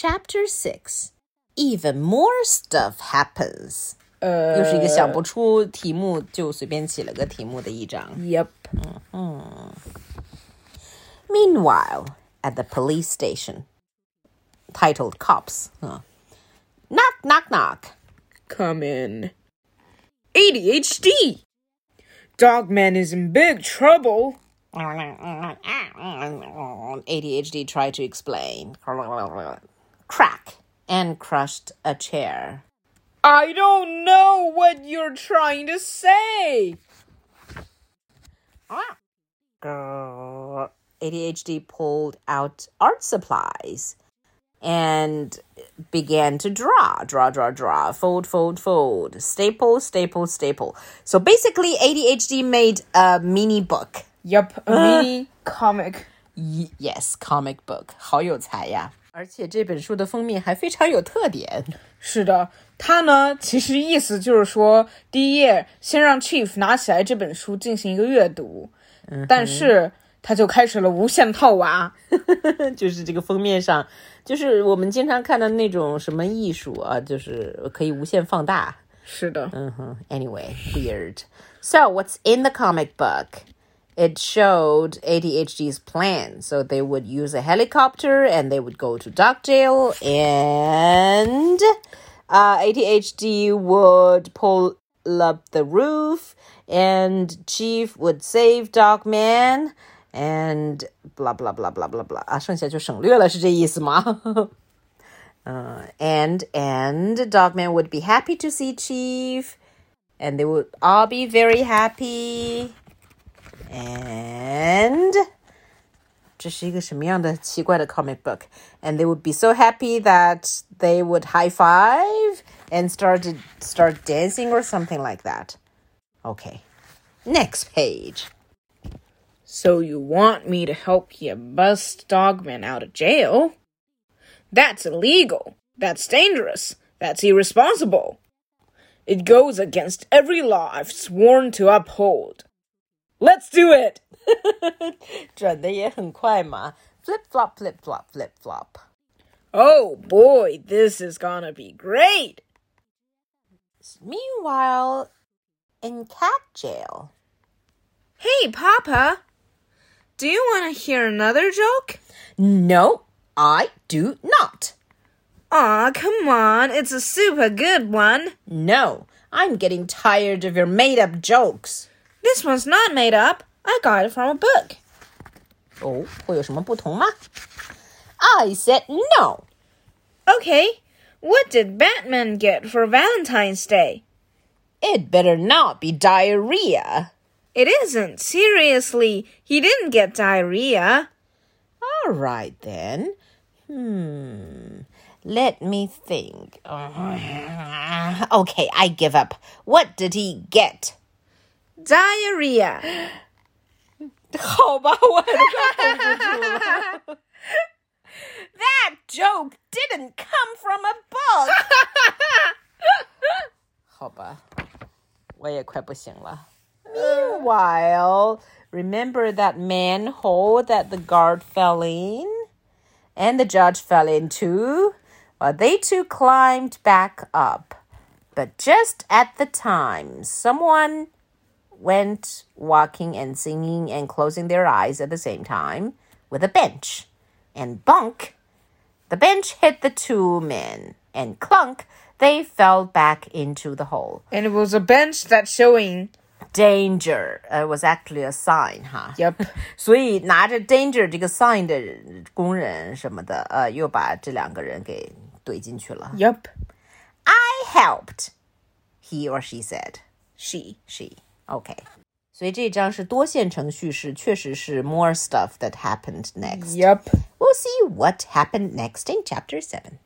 Chapter Six Even more stuff happens。呃，又是一个想不出题目就随便起了个题目的一章。Yep。嗯嗯。Meanwhile, at the police station, titled "Cops," knock knock knock. Come in. 80-HD. Dogman is in big trouble. 80-HD tried to explain crack, and crushed a chair. I don't know what you're trying to say. Ah, girl, 80-HD pulled out art supplies and began to draw, draw, draw, draw, fold, fold, fold, staple, staple, staple. So basically, 80-HD made a mini book. Yep, a mini comic. Y yes, comic book. 好有才呀。而且这本书的封面还非常有特点。是的，它呢，其实意思就是说，第一页先让 Chief 拿起来这本书进行一个阅读，但是他就开始了无限套娃。就是这个封面上，就是我们经常看的那种什么艺术啊，就是可以无限放大。是的，Uh-huh. Anyway, weird. So, what's in the comic book? it showed 80-HD's plan. So they would use a helicopter and they would go to Duckdale and uh, 80-HD would pull up the roof and Chief would save Dogman and blah blah blah blah blah blah 啊，剩下就省略了，是这意思吗？uh, and and Dogman would be happy to see Chief, and they would all be very happy. And 这是一个什么样的奇怪的 comic book? And they would be so happy that they would high five and start to start dancing or something like that. Okay, next page. So you want me to help you bust Dogman out of jail? That's illegal. That's dangerous. That's irresponsible. It goes against every law I've sworn to uphold. Let's do it! 转的也很快嘛，flip flop flip flop flip flop。 Oh boy, this is gonna be great! Meanwhile, in cat jail. Hey, Papa! Do you want to hear another joke? No, I do not. Aw, come on, it's a super good one. No, I'm getting tired of your made up jokes. This one's not made up. I got it from a book. 哦，会有什么不同吗？I said no. Okay, what did Batman get for Valentine's Day? It better not be diarrhea. It isn't. Seriously, he didn't get diarrhea. All right then. Hmm. Let me think. Okay, I give up. What did he get? Diarrhea. 好吧，我很快绷不住了。That joke didn't come from a book. 好吧，我也快不行了。Meanwhile, remember that manhole that the guard fell in? And the judge fell into? Well, they two climbed back up. But just at the time, someone went walking and singing and closing their eyes at the same time with a bench. And bunk, the bench hit the two men, and clunk, they fell back into the hole. And it was a bench that's showing. Danger uh, was actually a sign, 哈。 Yep. 所以拿着 danger 这个 sign 的人工人什么的，呃，又把这两个人给怼进去了。 Yup. I helped, he or she said. She. she. Okay. 所以这章是多线程序式，确实是 more stuff that happened next. Yup. We'll see what happened next in chapter 7.